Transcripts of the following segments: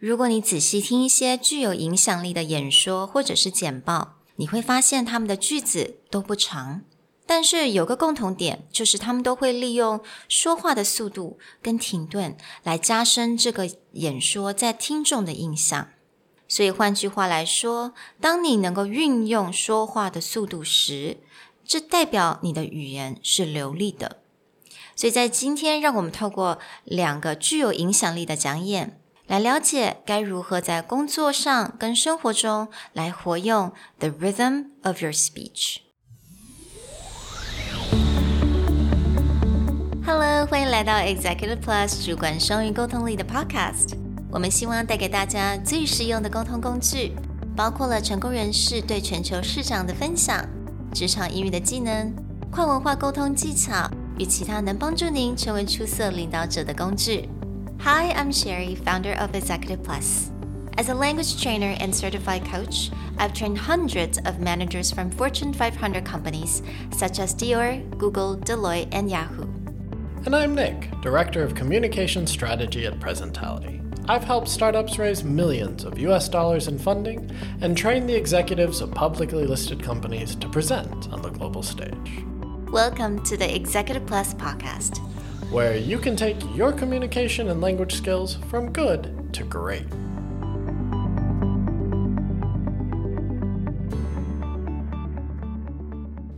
如果你仔细听一些具有影响力的演说或者是简报，你会发现他们的句子都不长，但是有个共同点，就是他们都会利用说话的速度跟停顿来加深这个演说在听众的印象。所以换句话来说，当你能够运用说话的速度时，这代表你的语言是流利的。所以在今天，让我们透过两个具有影响力的讲演。来了解该如何在工作上跟生活中来活用 the rhythm of your speech。Hello，欢迎来到 Executive Plus 主管双语沟通力的 Podcast。我们希望带给大家最实用的沟通工具，包括了成功人士对全球市场的分享、职场英语的技能、跨文化沟通技巧与其他能帮助您成为出色领导者的工具。Hi, I'm Sherry, founder of Executive Plus. As a language trainer and certified coach, I've trained hundreds of managers from Fortune 500 companies such as Dior, Google, Deloitte, and Yahoo. And I'm Nick, Director of Communication Strategy at Presentality. I've helped startups raise millions of US dollars in funding and train the executives of publicly listed companies to present on the global stage. Welcome to the Executive Plus podcast where you can take your communication and language skills from good to great.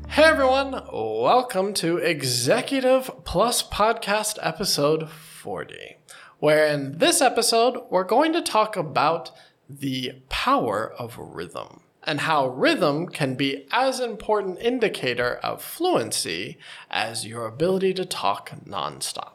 Hey everyone, welcome to Executive Plus Podcast episode 40, where in this episode we're going to talk about the power of rhythm and how rhythm can be as important indicator of fluency as your ability to talk nonstop.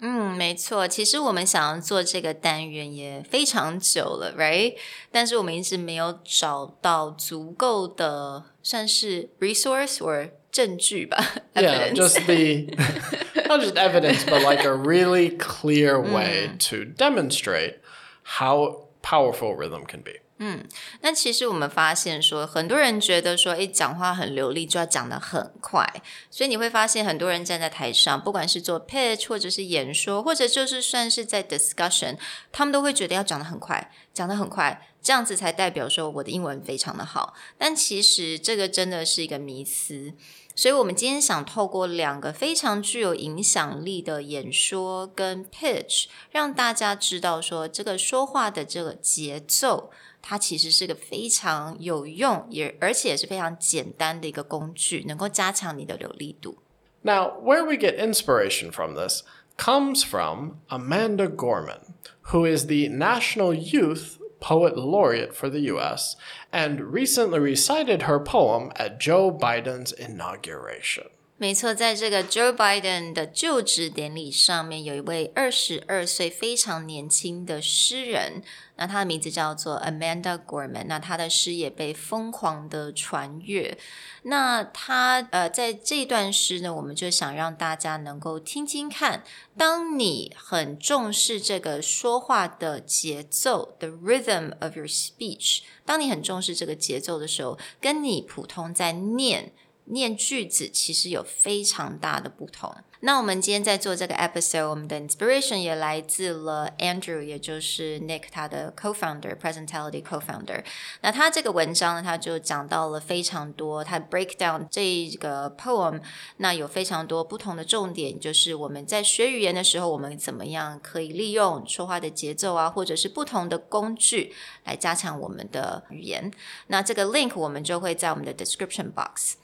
嗯，没错。其实我们想要做这个单元也非常久了，right？但是我们一直没有找到足够的算是 resource or 证据吧。Yeah, just the not just evidence, but like a really clear way to demonstrate how powerful rhythm can be. 嗯，那其实我们发现说，很多人觉得说，诶，讲话很流利就要讲得很快，所以你会发现很多人站在台上，不管是做 pitch 或者是演说，或者就是算是在 discussion，他们都会觉得要讲得很快，讲得很快，这样子才代表说我的英文非常的好。但其实这个真的是一个迷思。所以，我们今天想透过两个非常具有影响力的演说跟 pitch，让大家知道说，这个说话的这个节奏。它其实是个非常有用，也而且是非常简单的一个工具，能够加强你的流利度。Now, where we get inspiration from this comes from Amanda Gorman, who is the National Youth Poet Laureate for the US and recently recited her poem at Joe Biden's inauguration. 没错，在这个 Joe Biden 的就职典礼上面，有一位二十二岁非常年轻的诗人，那他的名字叫做 Amanda Gorman。那他的诗也被疯狂的传阅。那他呃，在这段诗呢，我们就想让大家能够听听看，当你很重视这个说话的节奏，the rhythm of your speech，当你很重视这个节奏的时候，跟你普通在念。念句子其实有非常大的不同。那我们今天在做这个 episode，我们的 inspiration 也来自了 Andrew，也就是 Nick 他的 co-founder，Presentality co-founder。那他这个文章呢，他就讲到了非常多，他 break down 这个 poem，那有非常多不同的重点，就是我们在学语言的时候，我们怎么样可以利用说话的节奏啊，或者是不同的工具来加强我们的语言。那这个 link 我们就会在我们的 description box。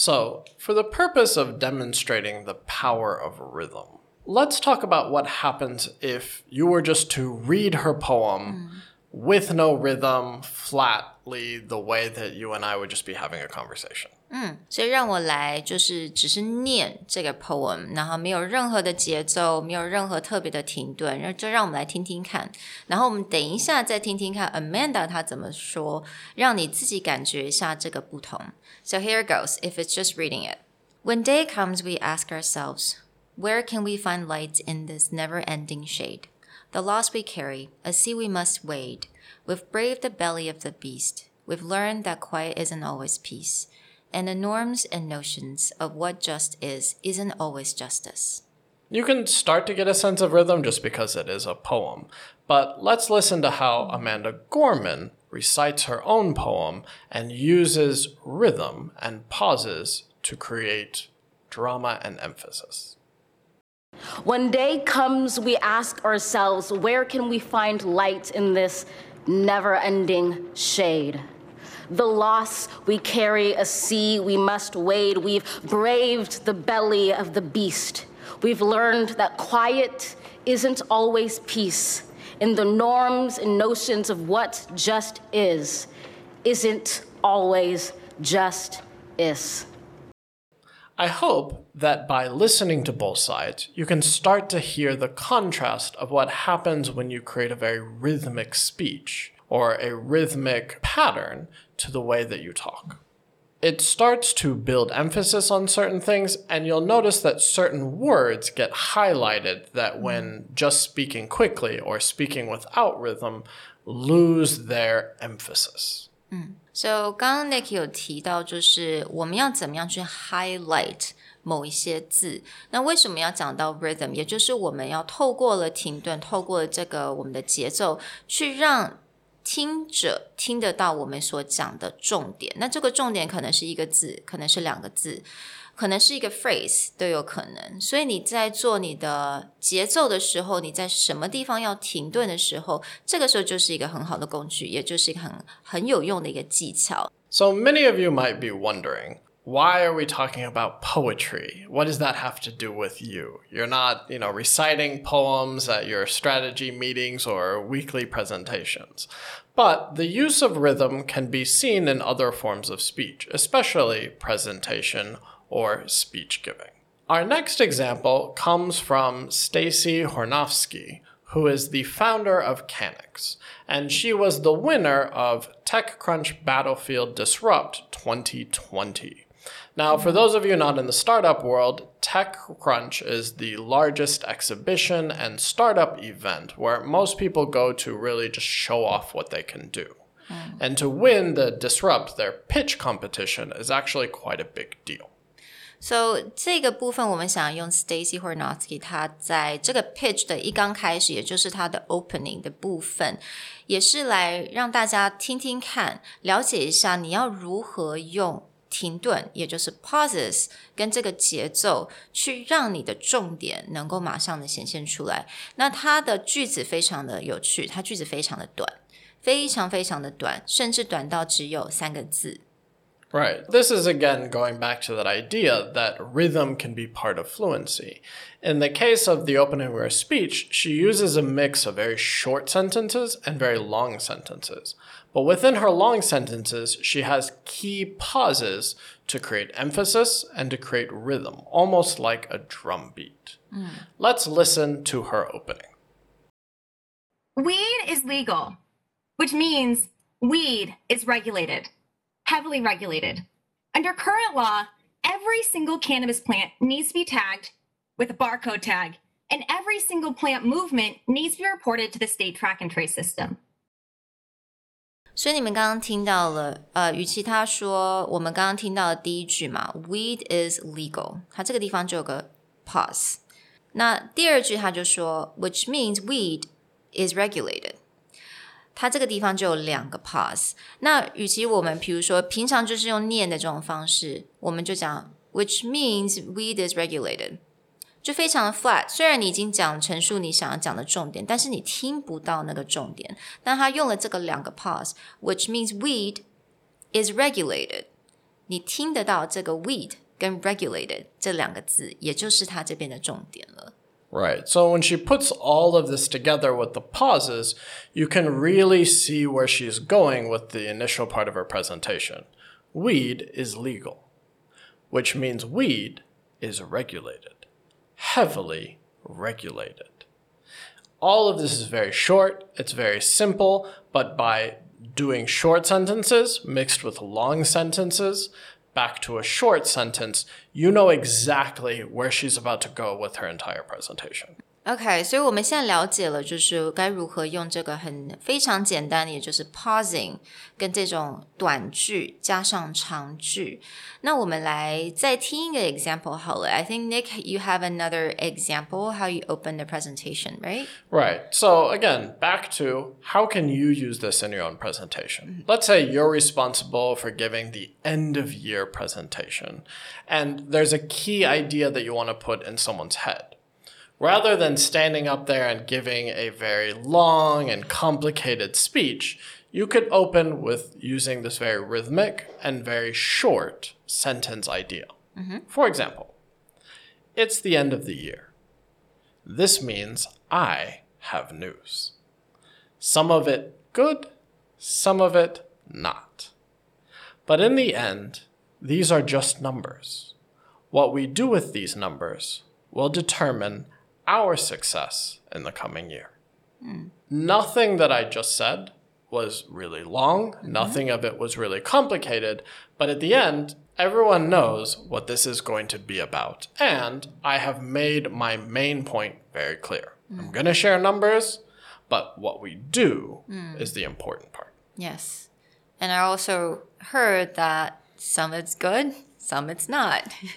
So, for the purpose of demonstrating the power of rhythm, let's talk about what happens if you were just to read her poem mm. with no rhythm, flatly, the way that you and I would just be having a conversation. 嗯，所以让我来就是只是念这个 poem，然后没有任何的节奏，没有任何特别的停顿，然后就让我们来听听看，然后我们等一下再听听看 Amanda 她怎么说，让你自己感觉一下这个不同。So here goes. If it's just reading it, when day comes, we ask ourselves, where can we find light in this never-ending shade? The loss we carry, a sea we must wade. We've braved the belly of the beast. We've learned that quiet isn't always peace and the norms and notions of what just is isn't always justice. You can start to get a sense of rhythm just because it is a poem. But let's listen to how Amanda Gorman recites her own poem and uses rhythm and pauses to create drama and emphasis. When day comes, we ask ourselves, where can we find light in this never ending shade? The loss we carry, a sea we must wade. We've braved the belly of the beast. We've learned that quiet isn't always peace. and the norms and notions of what just is, isn't always just is. I hope that by listening to both sides, you can start to hear the contrast of what happens when you create a very rhythmic speech or a rhythmic pattern to the way that you talk it starts to build emphasis on certain things, and you'll notice that certain words get highlighted that when just speaking quickly or speaking without rhythm lose their emphasis. So 刚刚 Nick 有提到，就是我们要怎么样去 highlight 某一些字。那为什么要讲到 rhythm？也就是我们要透过了停顿，透过了这个我们的节奏，去让 听者听得到我们所讲的重点，那这个重点可能是一个字，可能是两个字，可能是一个 phrase 都有可能。所以你在做你的节奏的时候，你在什么地方要停顿的时候，这个时候就是一个很好的工具，也就是一个很很有用的一个技巧。So many of you might be wondering. Why are we talking about poetry? What does that have to do with you? You're not, you know, reciting poems at your strategy meetings or weekly presentations. But the use of rhythm can be seen in other forms of speech, especially presentation or speech giving. Our next example comes from Stacey Hronowski, who is the founder of Canix, and she was the winner of TechCrunch Battlefield Disrupt 2020. Now, for those of you not in the startup world, TechCrunch is the largest exhibition and startup event where most people go to really just show off what they can do. Mm. And to win the Disrupt, their pitch competition, is actually quite a big deal. So 这个部分我们想用 Stacey Hronowski 他在这个 pitch the opening 的部分，也是来让大家听听看，了解一下你要如何用停顿，也就是 pauses，跟这个节奏，去让你的重点能够马上的显现出来。那它的句子非常的有趣，它句子非常的短，非常非常的短，甚至短到只有三个字。Right. This is again going back to that idea that rhythm can be part of fluency. In the case of the opening of her speech, she uses a mix of very short sentences and very long sentences. But within her long sentences, she has key pauses to create emphasis and to create rhythm, almost like a drum beat. Mm. Let's listen to her opening. Weed is legal, which means weed is regulated heavily regulated. Under current law, every single cannabis plant needs to be tagged with a barcode tag, and every single plant movement needs to be reported to the state track and trace system. 所以你们刚刚听到了，呃，与其他说我们刚刚听到的第一句嘛，weed is legal，它这个地方就有个 pause。那第二句他就说，which means weed is regulated。 它这个地方就有两个 pause。那与其我们比如说平常就是用念的这种方式，我们就讲 which means weed is regulated，就非常的 flat。虽然你已经讲陈述你想要讲的重点，但是你听不到那个重点。但他用了这个两个 pause，which means weed is regulated，你听得到这个 weed 跟 regulated 这两个字，也就是他这边的重点。Right. So when she puts all of this together with the pauses, you can really see where she's going with the initial part of her presentation. Weed is legal, which means weed is regulated, heavily regulated. All of this is very short, it's very simple, but by doing short sentences mixed with long sentences, back to a short sentence, you know exactly where she's about to go with her entire presentation. OK，所以我们现在了解了，就是该如何用这个很非常简单的，也就是 pausing 跟这种短句加上长句。那我们来再听一个 example 好了。I think Nick, you have another example how you open the presentation, right? Right. So again, back to how can you use this in your own presentation? Let's say you're responsible for giving the end of year presentation, and there's a key idea that you want to put in someone's head rather than standing up there and giving a very long and complicated speech, you could open with using this very rhythmic and very short sentence idea. Mm-hmm. For example, it's the end of the year. This means I have news. Some of it good, some of it not. But in the end, these are just numbers. What we do with these numbers will determine our success in the coming year. Hmm. Nothing that I just said was really long, mm-hmm. nothing of it was really complicated, but at the end, everyone knows what this is going to be about. And I have made my main point very clear. Hmm. I'm going to share numbers, but what we do hmm. is the important part. Yes. And I also heard that some it's good, some it's not.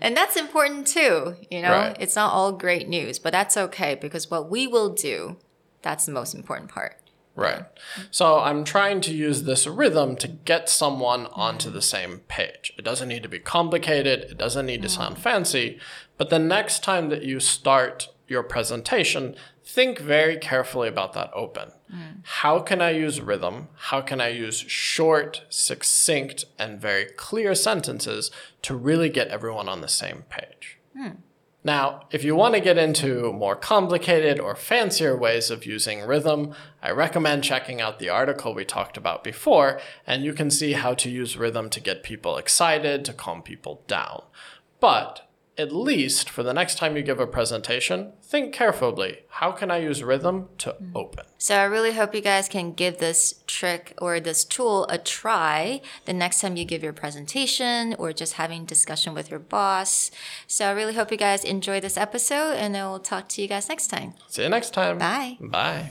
and that's important too. You know, Right. it's not all great news, but that's okay because what we will do, that's the most important part. Right. So I'm trying to use this rhythm to get someone onto the same page. It doesn't need to be complicated, it doesn't need to mm. sound fancy, but the next time that you start your presentation, think very carefully about that open. How can I use rhythm? How can I use short, succinct, and very clear sentences to really get everyone on the same page? Now, if you want to get into more complicated or fancier ways of using rhythm, I recommend checking out the article we talked about before, and you can see how to use rhythm to get people excited, to calm people down. But at least for the next time you give a presentation, think carefully how can I use rhythm to mm. open? So I really hope you guys can give this trick or this tool a try the next time you give your presentation or just having discussion with your boss. So I really hope you guys enjoy this episode and I will talk to you guys next time. See you next time. Bye. Bye.